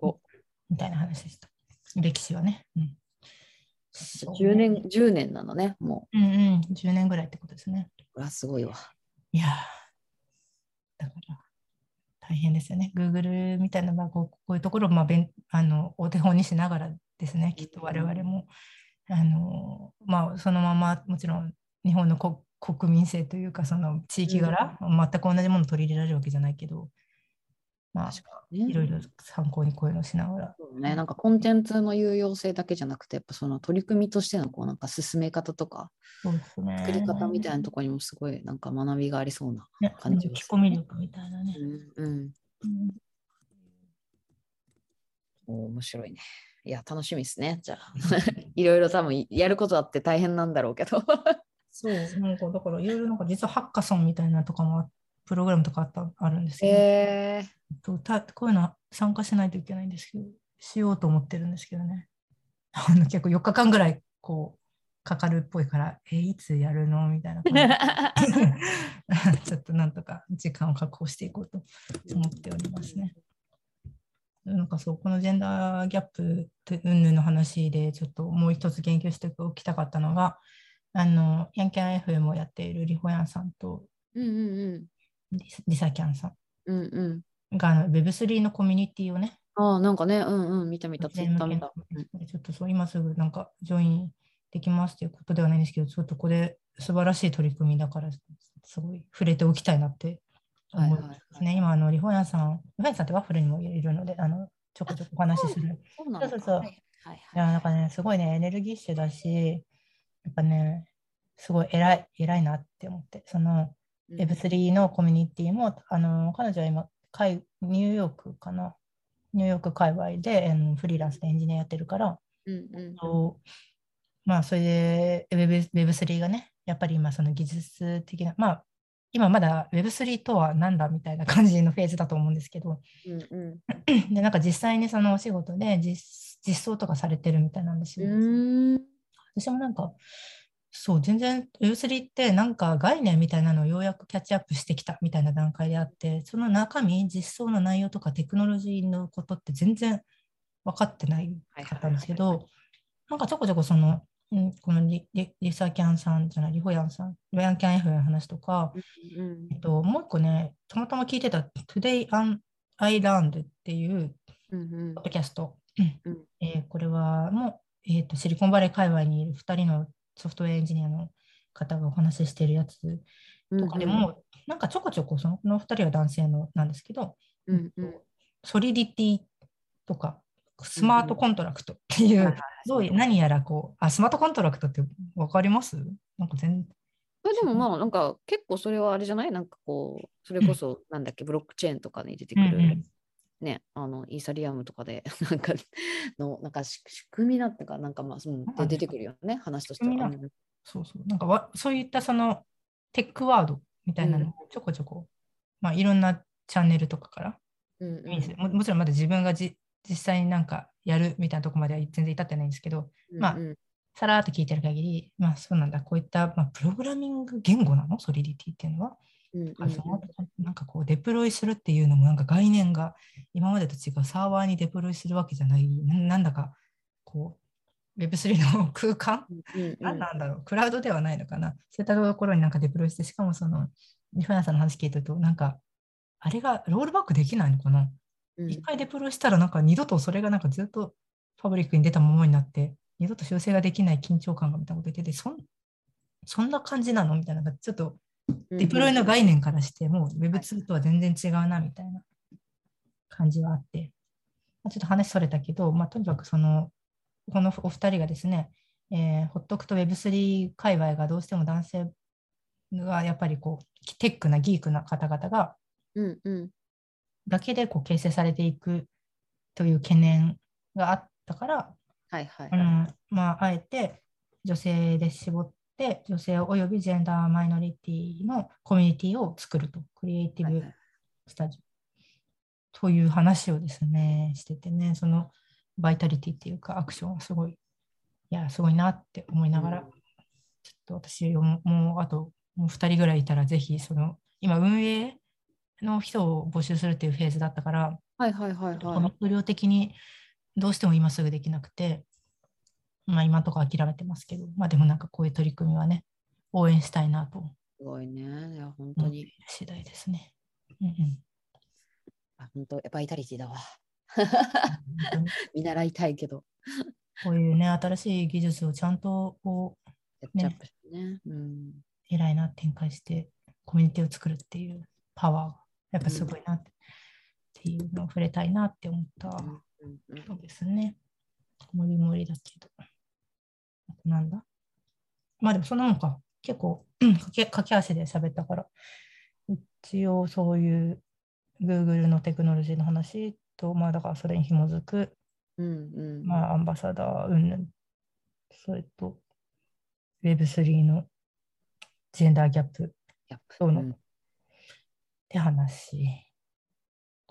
ごみたいな話でした。歴史はね。うんい。10年、10年なのね、もうんうん、10年ぐらいってことですね。う。うわ、すごいわ。いやーだから大変ですよね。Google みたいな、まあ、こうこういうところを、まあ、べんあのお手本にしながらですね、きっと我々も、あのまあ、そのままもちろん日本のこ 国民性というか、その地域柄、全く同じものを取り入れられるわけじゃないけど、まあ、いろいろ参考にこういうのをしながら。そうね、なんかコンテンツの有用性だけじゃなくて、やっぱその取り組みとしてのこうなんか進め方とか、ね。作り方みたいなところにもすごいなんか学びがありそうな。ね、感じがする聞き込み力みたいなね。うん、うん。うんお面白いね。いや、楽しみですね。じゃあ、いろいろ多分やることあって大変なんだろうけど。そう、なんかだからいろいろなんか実はハッカソンみたいなとかもあプログラムとかあったあるんですけど、へえとたこういうのは参加しないといけないんですけど、しようと思ってるんですけどね。あの結構4日間ぐらいこうかかるっぽいから、え、いつやるの？みたいなちょっとなんとか時間を確保していこうと思っておりますね。なんかそう、このジェンダーギャップ云々の話で、ちょっともう一つ言及しておきたかったのが、あの、ヤンキャン FM をやっているリホヤンさんとうんうんリサリサキャンさうん。うんうん。んがあの Web3 のコミュニティをね、ああ、なんかね、うんうん、見た見た、ツイッター見た。うんちょっとそう今すぐなんかジョインできますということではないんですけど、ちょっとこれ素晴らしい取り組みだから、すごい触れておきたいなって思いますね。はいはいはい今、あのリホヤンさん、リホヤンさんってワッフルにもいるので、あのちょこちょこお話しする。そうそうそうそうはいはいいや、なんかね、すごいね、エネルギッシュだし、やっぱね、すごい偉い、偉いなって思って、そのうん Web3 のコミュニティも、あの彼女は今、海ニューヨークかな、ニューヨーク界隈でフリーランスでエンジニアやってるから、うんうんそうまあ、それで Web- Web3 がね、やっぱり今、その技術的な、まあ、今まだ Web3 とは何だみたいな感じのフェーズだと思うんですけど、うんうん。で、なんか実際にそのお仕事で実実装とかされてるみたいなんですよ。私もなんか、そう、全然 Web3 ってなんか概念みたいなのをようやくキャッチアップしてきたみたいな段階であって、その中身、実装の内容とかテクノロジーのことって全然分かってないかったんですけど、なんかちょこちょこその、うんこのリリリサキャンさんじゃない、リホヤンさん、リホヤンキャン F の話とか、うんえっと、もう一個ね、たまたま聞いてた Today I Learned っていううんうん。ポッドキャスト、うん。えーこれはもう、えーとシリコンバレー界隈にいる2人のソフトウェアエンジニアの方がお話ししているやつうんとかでも、なんかちょこちょこそのこの2人は男性のなんですけど、うんうん Solidity とかスマートコントラクトっていう、はいはいどういう何やらこうあ、スマートコントラクトって分かります？なんか全それでもまあなんか結構それはあれじゃない？なんかこうそれこそなんだっけブロックチェーンとかに出てくる、うんうんねあのイーサリアムとかで なんかのなんか仕仕組みだったかなんかまあ、うん、で出てくるよね話としては。そうそう、なんかわそういったそのテックワードみたいなのをちょこちょこ、まあいろんなチャンネルとかからうんうん。ももちろんまだ自分がじ実際になんかやるみたいなとこまでは全然至ってないんですけど、まあうん。うんさらーっと聞いてる限り、まあそうなんだ、こういった、まあ、プログラミング言語なの？ソリディティっていうのは。うんうんあそのなんかこうデプロイするっていうのもなんか概念が今までと違うサーバーにデプロイするわけじゃない、ななんだかこう Web3 の空間、うんうん何なんだろう、クラウドではないのかな。そういったところになんかデプロイして、しかもその、リファナさんの話聞いてると、なんか、あれがロールバックできないのかな。うん。一回デプロイしたら、なんか二度とそれがなんかずっとパブリックに出たままになって、二度と修正ができない緊張感がみたいなこと言ってて、そんそんな感じなの？みたいな、なんかちょっとデプロイの概念からして、もう Web2 とは全然違うなみたいな感じはあって、まあちょっと話それたけど、まあ、とにかくその、このお二人がですね、えーほっとくと Web3 界隈がどうしても男性がやっぱりこう、テックなギークな方々が、うんうん。だけでこう形成されていくという懸念があったから、はいはい。うんまあ、あえて女性で絞って、女性およびジェンダーマイノリティのコミュニティを作ると、クリエイティブスタジオという話をですね、しててね、そのバイタリティっていうか、アクションはすごい、いや、すごいなって思いながら、うんちょっと私も、もうあともう2人ぐらいいたら、ぜひ、その、今、運営の人を募集するっていうフェーズだったから、はいはいはいはい。コミット量的にどうしても今すぐできなくて、まあ今のところ諦めてますけど、まあでもなんかこういう取り組みはね、応援したいなとすごいね。いや本当に。次第ですね。うんうんあ本当バイタリティだわ。見習いたいけど。こういうね、新しい技術をちゃんとこう、やっちゃってね。うん。偉いな展開して、コミュニティを作るっていうパワーが、やっぱすごいなって,、っていうのを触れたいなって思ったそうですね。もりもりだけど。なんだ？まあでもそんなもんか。結構、うん駆け足で喋ったから、一応そういう Google のテクノロジーの話と、まあだからそれに紐づく、うんうん。まあアンバサダー、うんぬん、それと Web3 のジェンダーギャップ。やっぱどうの、うん。って話。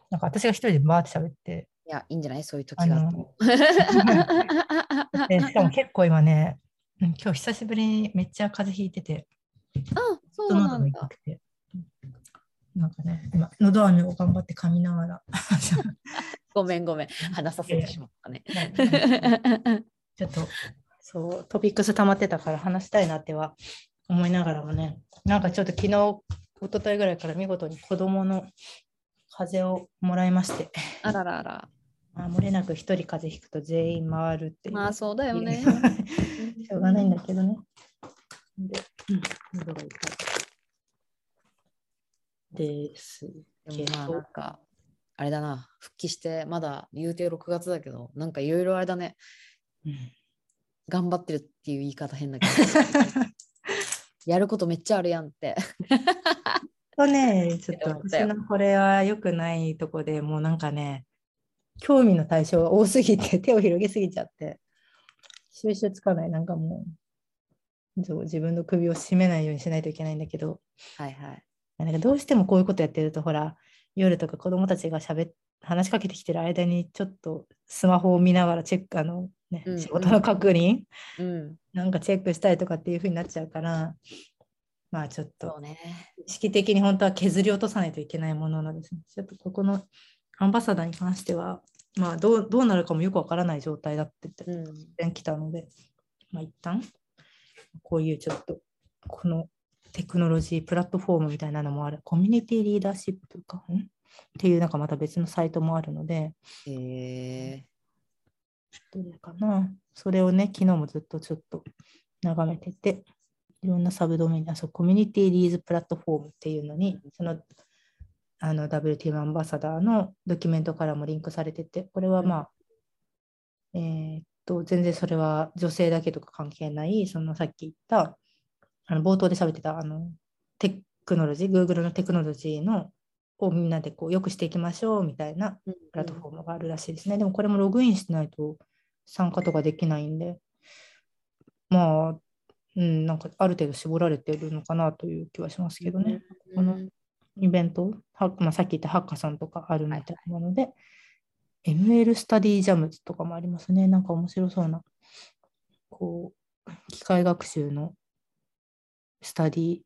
なんか私が一人でバーって喋って、いや、いいんじゃない？そういう時あが しかも 結構今ね、うん今日久しぶりにめっちゃ風邪ひいてて、あ、そうなんだ。痛くて、なんかね、今、喉飴を頑張って噛みながら、ごめんごめん。話させてしまったね。ちょっとそう、トピックス溜まってたから話したいなっては思いながらもね、なんかちょっと昨日、一昨日ぐらいから見事に子供の風邪をもらいまして、あららら。まあ、漏れなく一人風邪ひくと全員回るっていう。まあそうだよね。しょうがないんだけどね。で、うん、喉が痛い。です？けでもまあなんど、か、あれだな、復帰してまだ言うて6月だけど、なんかいろいろあれだね、うん頑張ってるっていう言い方変だけど、やることめっちゃあるやんって。とね、ちょっと私のこれは良くないとこでもうなんかね、興味の対象が多すぎて 手を広げすぎちゃって、収集つかない。なんかもう、そう自分の首を絞めないようにしないといけないんだけど、はいはい。なんかどうしてもこういうことやってると、ほら、夜とか子供たちがしゃべ話しかけてきてる間に、ちょっとスマホを見ながらチェック、あの、ねうん仕事の確認、うん、なんかチェックしたりとかっていう風になっちゃうから、まあちょっと。意識的に本当は削り落とさないといけないものなんですね。ちょっとここのアンバサダーに関しては、まあどうどうなるかもよくわからない状態だって言って、うん、来たので、まあ一旦こういうちょっとこのテクノロジープラットフォームみたいなのもある、コミュニティリーダーシップというか、ん？っていうなんかまた別のサイトもあるので、えどれかな。それをね、昨日もずっとちょっと眺めてて、いろんなサブドメイン、あそうコミュニティリーズプラットフォームっていうのに、そのあの WTM アンバサダーのドキュメントからもリンクされてて、これはまあ、えーっと、全然それは女性だけとか関係ない、そのさっき言った、あの冒頭で喋ってたあのテクノロジー、Google のテクノロジーのをみんなでこう良くしていきましょうみたいなー、プラットフォームがあるらしいですね。でもこれもログインしないと参加とかできないんで、まあ、うん、なんかある程度絞られてるのかなという気はしますけどね。このイベント、はまあ、さっき言ったハッカさんとかあるみたいなので、ML スタディジャムズとかもありますね。なんか面白そうな、こう、機械学習のスタディ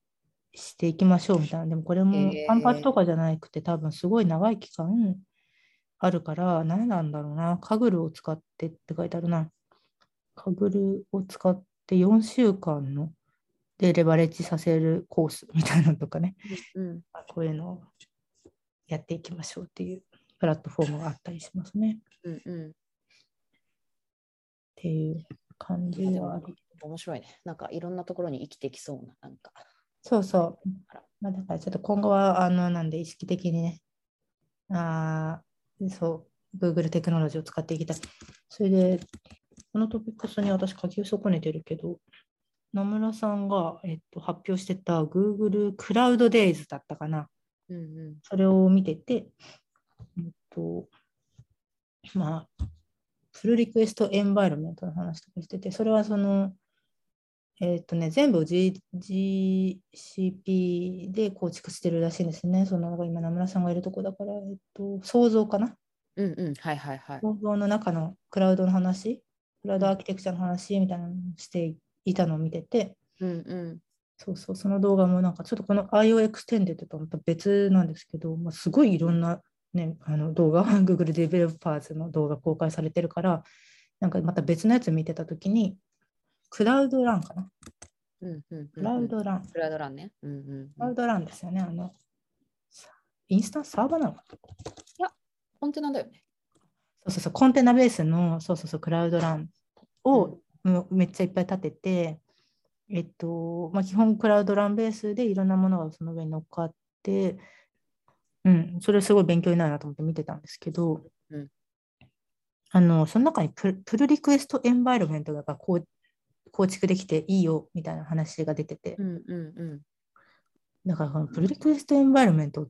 していきましょうみたいな。でもこれも単発とかじゃなくて、多分すごい長い期間あるから、何なんだろうな。カグルを使ってって書いてあるな。カグルを使って4週間のでレバレッジさせるコースみたいなのとかね。うん、こういうのをやっていきましょうっていうプラットフォームがあったりしますね。っうん、うん。ていう感じでもはある。面白いね。なんかいろんなところに生きてきそうな、なんか。そうそう。まあ、だからちょっと今後は、あの、なんで意識的にね、あーそう、Google テクノロジーを使っていきたい。それで、このトピックスに私書き損ねてるけど、野村さんが、えっと、発表してた Google クラウドデイズだったかな。うん、うん。それを見てて、えっと、まあ、フルリクエストエンバイロメントの話とかしてて、それはその、えっとね、全部を G GCP で構築してるらしいんですね。その今、名村さんがいるとこだから、えっと、創造かなうん、うん。はい、はい、はい。創造の中のクラウドの話、クラウドアーキテクチャの話みたいなのをしていたのを見てて、うん、うん。そうそう、その動画もなんかちょっとこの IO エクステンデッドとはまた別なんですけど、まあ、すごいいろんな、ね、あの動画、Google デベロッパーズの動画公開されてるから、なんかまた別のやつ見てたときに、 Cloud Run かな？うん、うん。 Cloud Run。Cloud Run ね。うん、うん Cloud Run ですよね。あの、さインスタンスサーバーなのかな？コンテナだよね。そうそうそう、コンテナベースの、そうそうそう、クラウドランを、めっちゃいっぱい立てて、えっと、まあ、基本クラウドランベースでいろんなものがその上に乗っかって、うん、それすごい勉強になるなと思って見てたんですけど、うんあの、その中にプルリクエストエンバイロメントがこう構築できていいよみたいな話が出てて、うん、うん、うん。だからこのプルリクエストエンバイロメントっ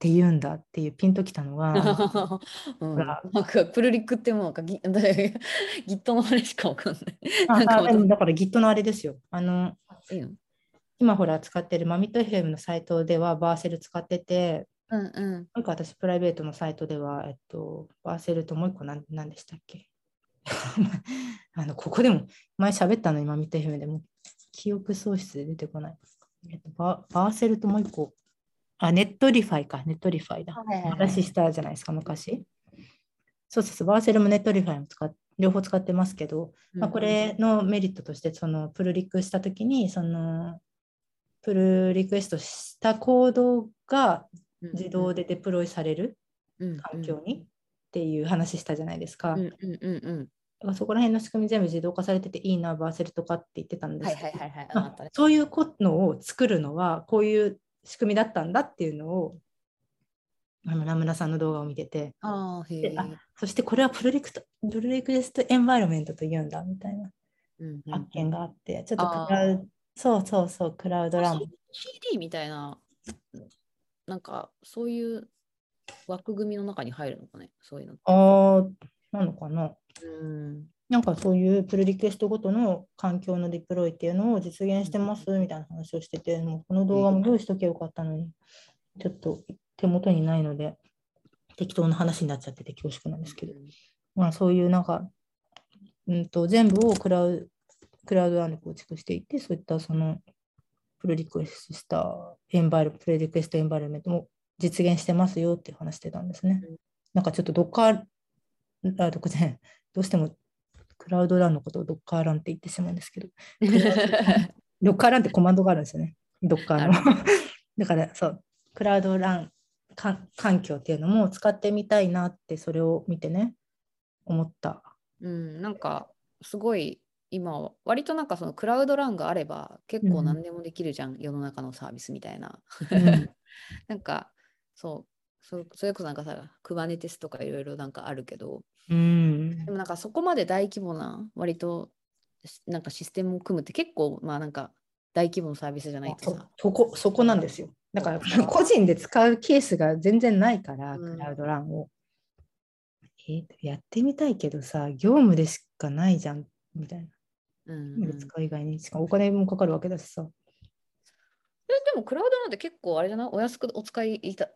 て言うんだっていうピンときたのが、うん、なんかプルリックってもうなんか ギ Git のあれしかわかんない。ああだから Git のあれですよ。あの、今ほら使ってるマミット FM のサイトではバーセル使ってて、うんうん。もう一個私プライベートのサイトでは、えっと、バーセルともう一個何何でしたっけ？あのここでも前喋ったのにマミット FM でも記憶喪失で出てこない。えっと、バ Vercel ともう一個、あ、ネットリファイか、ネットリファイだ。話したじゃないですか、昔。そうそうそう、 Vercel も Netlify も使っ両方使ってますけど、まあ、これのメリットとしてそのプルリクした時にそのプルリクエストしたコードが自動でデプロイされる環境にっていう話したじゃないですか。うんうんうんうん。だからそこら辺の仕組み全部自動化されてていいな、バーセルとかって言ってたんですはいはいはいはい。まあそういうのを作るのはこういう仕組みだったんだっていうのをあのラムナさんの動画を見てて。あそしてこれはプロリクトプロリクエストエンバイロメントと言うんだみたいなうんうん発見があって、ちょっとクラウドそうそうそうクラウドラン。CD みたいな、なんかそういう枠組みの中に入るのかね、そういうの。あーなのかな。うん。なんかそういうプルリクエストごとの環境のデプロイっていうのを実現してますみたいな話をしてて、もうこの動画も用意しとけばよかったのに、ちょっと手元にないので、適当な話になっちゃってて恐縮なんですけど、まあそういうなんか、うんと、全部をクラウクラウドランで構築していって、そういったそのプルリクエストしたエンバイル、プルリクエストエンバイルメントも実現してますよっていう話してたんですね。うん。なんかちょっとどっか、あ、どこじゃない。どうしてもクラウドランのことをドッカーランって言ってしまうんですけど、ドッカーランってコマンドがあるんですよね、ドッカーの。だからそう、クラウドランか環境っていうのも使ってみたいなって、それを見てね、思った。うん、なんかすごい今は割となんかそのクラウドランがあれば結構うん何でもできるじゃん、世の中のサービスみたいな。うん なんかそうそそれこそなんかさ Kubernetes とかいろいろなんかあるけどうんでもなんかそこまで大規模な割としなんかシステムを組むって結構まあなんか大規模なサービスじゃないとそこそこなんですよ。だから個人で使うケースが全然ないから、うんクラウドランを。えやってみたいけどさ、業務でしかないじゃんみたいな。うん業務で使う以外に、しかもお金もかかるわけだしさ。えでもクラウドなんて結構あれじゃないお安くお使いいたい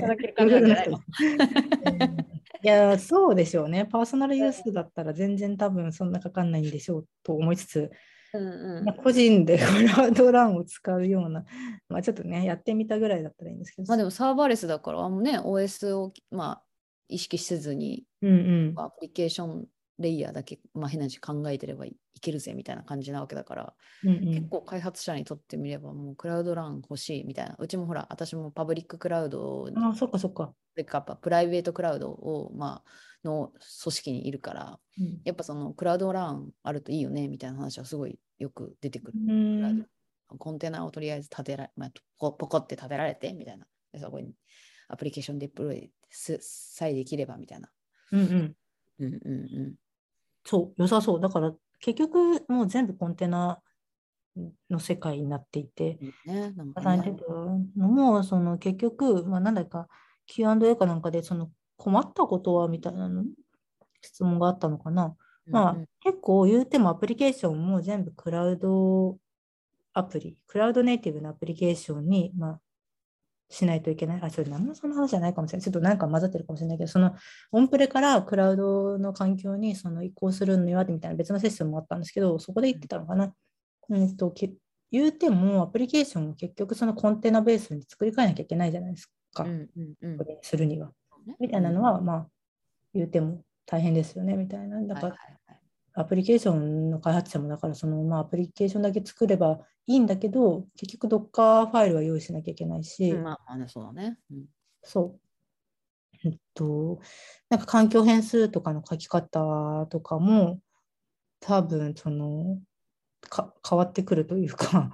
ただける感じなんじゃないの？いや、そうでしょうね。パーソナルユースだったら全然多分そんなかかんないんでしょうと思いつつ、うんうんまあ個人でクラウドランを使うような、まあちょっとね、やってみたぐらいだったらいいんですけど。まあでもサーバーレスだからあんまね OS をまあ意識せずにうんうん。アプリケーションレイヤーだけ、まあ、変な話考えてればいいけるぜみたいな感じなわけだから、うんうん結構開発者にとってみればもう Cloud Run 欲しいみたいなうちもほら私もパブリッククラウドああ、そっかそっか。でかプライベートクラウドを、まあ、の組織にいるからうんやっぱその Cloud Run あるといいよねみたいな話はすごいよく出てくる。うんドコンテナをとりあえず立てられ、まあ、ポコって立てられてみたいな。でそこにアプリケーションデプロイすさえできればみたいな。うんうん。うんうんうん。そう、良さそう。だから結局もう全部コンテナの世界になっていて、ね、なんかも、その結局、まあ、なんだか Q&A かなんかで、その困ったことはみたいなの質問があったのかな。まあ、うんうん結構言うてもアプリケーションも全部クラウドアプリ、クラウドネイティブなアプリケーションに、まあ、しないといけない。あ、それ何もその話じゃないかもしれない。ちょっとなんか混ざってるかもしれないけど、そのオンプレからクラウドの環境にその移行するにはみたいな別のセッションもあったんですけど、そこで言ってたのかな。うんと、き言うてもアプリケーションを結局そのコンテナベースに作り変えなきゃいけないじゃないですか。うんうんうんこれにするには。ねみたいなのは、まあ、言うても大変ですよね、みたいな。だから、はいはいはいアプリケーションの開発者も、だから、その、まあ、アプリケーションだけ作ればいいんだけど、結局、Docker ファイルは用意しなきゃいけないし、うんまあそうだね。うんそう。えっと、なんか環境変数とかの書き方とかも、多分、その、か変わってくるというか、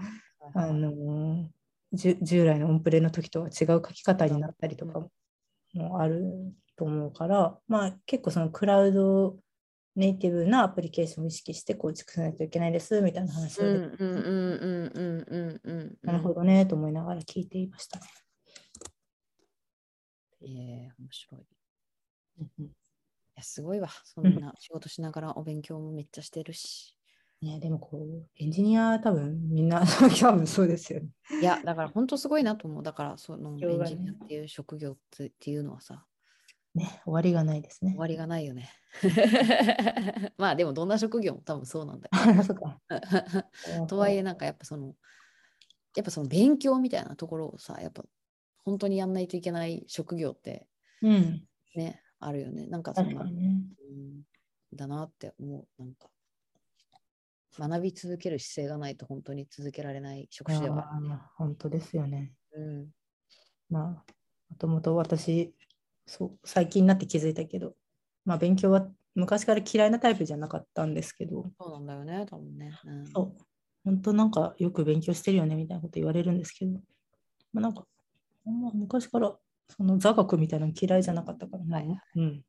あの従来のオンプレの時とは違う書き方になったりとかもあると思うから、まあ結構そのクラウドネイティブなアプリケーションを意識して構築しないといけないですみたいな話をうんで、うんうんうんうんうんうん。なるほどねと思いながら聞いていましたね。ええ面白い。いうんや、すごいわ。そんな仕事しながらお勉強もめっちゃしてるし。ね、でもこう、エンジニア多分みんな 多分そうですよね。いや、だから本当すごいなと思う。だから、そのエンジニアっていう職業っていうのはさ、ね、終わりがないですね終。わりがないよね。まあでもどんな職業も多分そうなんだあそうか。けど。とはいえなんかやっぱそのやっぱその勉強みたいなところをさやっぱ本当にやんないといけない職業ってうん。ねあるよね。なんかそんな、確かにね。うん、だなって思う。なんか学び続ける姿勢がないと本当に続けられない職種ではあるね。本当ですよね。うんまあ、もともと私、そう、最近になって気づいたけど、まあ、勉強は昔から嫌いなタイプじゃなかったんですけど、そうなんだよね、多分ね。うん。そう、本当なんかよく勉強してるよねみたいなこと言われるんですけど、まあ、なんか、ま昔からその座学みたいなの嫌いじゃなかったから、まあはいはい。うん、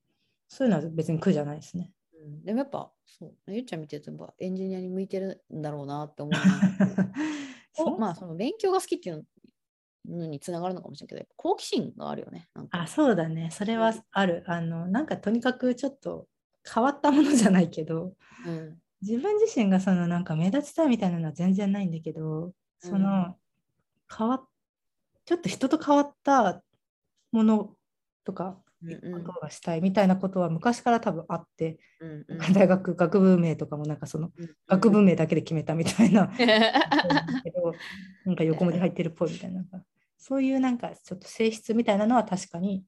そういうのは別に苦じゃないですね。うん、でもやっぱ、そう、ゆっちゃん見てるとやっぱエンジニアに向いてるんだろうなって思う まあ、その勉強が好きっていうのにつながるのかもしれないけど、好奇心があるよね。あ、そうだね。それはある。あの、なんかとにかくちょっと変わったものじゃないけど、うん自分自身がそのなんか目立ちたいみたいなのは全然ないんだけど、その変わっちょっと人と変わったものとかことがしたいみたいなことは昔から多分あって、うんうん大学学部名とかもなんかそのうん学部名だけで決めたみたいな、だけどなんか横文字入ってるっぽいみたいなそういうなんかちょっと性質みたいなのは確かに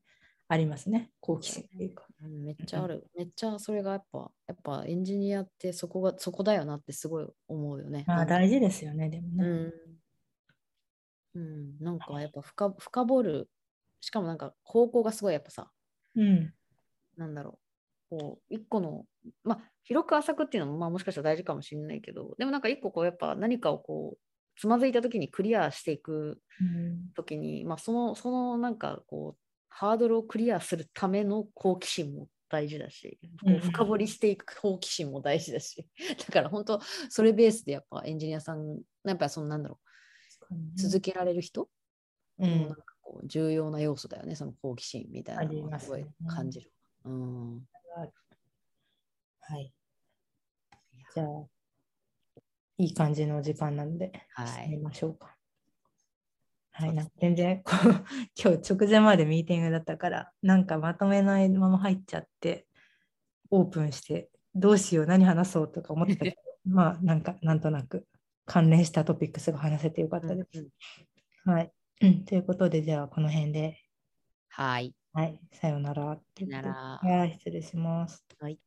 ありますね好奇心っていうか。うんめっちゃある。めっちゃそれがやっぱ、やっぱエンジニアってそこが、そこだよなってすごい思うよね。まあ大事ですよねでもね。うん。うん、なんかやっぱ深深掘る。しかもなんか方向がすごいやっぱさ、うん。なんだろう。こう、一個の、まあ、広く浅くっていうのも、まあ、もしかしたら大事かもしれないけど、でもなんか一個こう、やっぱ何かをこう、つまずいた時にクリアしていくうん。時に、まあ、その、そのなんかこう、ハードルをクリアするための好奇心も大事だし、こうんう深掘りしていく好奇心も大事だし、だから本当、それベースでやっぱエンジニアさん、やっぱそのなんだろう、続けられる人うん。もなんかこう重要な要素だよね、その好奇心みたいなのはすごい感じる。うん。はい。じゃあ、いい感じのお時間なので、はい。ましょうか。はい、なんか全然こう 今日直前までミーティングだったから、なんかまとめないまま入っちゃって、オープンして、どうしよう、何話そうとか思ってたけど、まあ、なんかなんとなく関連したトピックスが話せてよかったです。はい。うんということで、じゃあこの辺で、はい。はい、さようなら。さよならはい、失礼します。はい